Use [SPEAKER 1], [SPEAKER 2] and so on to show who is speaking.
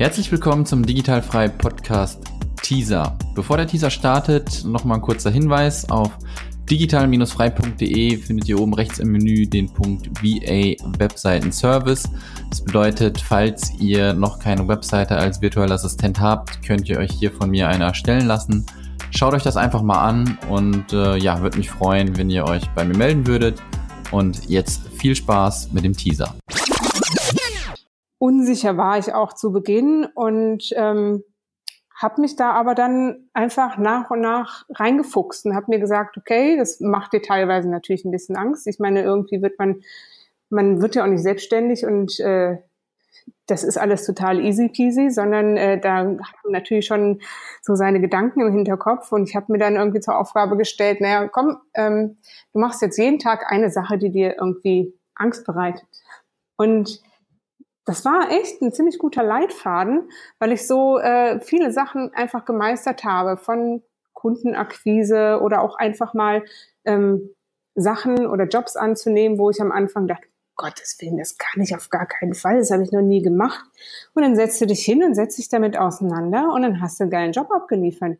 [SPEAKER 1] Herzlich willkommen zum Digitalfrei Podcast Teaser. Bevor der Teaser startet, nochmal ein kurzer Hinweis auf digital-frei.de findet ihr oben rechts im Menü den Punkt VA Webseiten Service. Das bedeutet, falls ihr noch keine Webseite als virtueller Assistent habt, könnt ihr euch hier von mir eine erstellen lassen. Schaut euch das einfach mal an und äh, ja, würde mich freuen, wenn ihr euch bei mir melden würdet. Und jetzt viel Spaß mit dem Teaser.
[SPEAKER 2] Unsicher war ich auch zu Beginn und ähm, habe mich da aber dann einfach nach und nach reingefuchst und habe mir gesagt, okay, das macht dir teilweise natürlich ein bisschen Angst. Ich meine, irgendwie wird man, man wird ja auch nicht selbstständig und äh, das ist alles total easy peasy, sondern äh, da hat man natürlich schon so seine Gedanken im Hinterkopf und ich habe mir dann irgendwie zur Aufgabe gestellt, naja, komm, ähm, du machst jetzt jeden Tag eine Sache, die dir irgendwie Angst bereitet. Und das war echt ein ziemlich guter Leitfaden, weil ich so äh, viele Sachen einfach gemeistert habe, von Kundenakquise oder auch einfach mal ähm, Sachen oder Jobs anzunehmen, wo ich am Anfang dachte, Gottes Willen, das kann ich auf gar keinen Fall, das habe ich noch nie gemacht. Und dann setzt du dich hin und setzt dich damit auseinander und dann hast du einen geilen Job abgeliefert.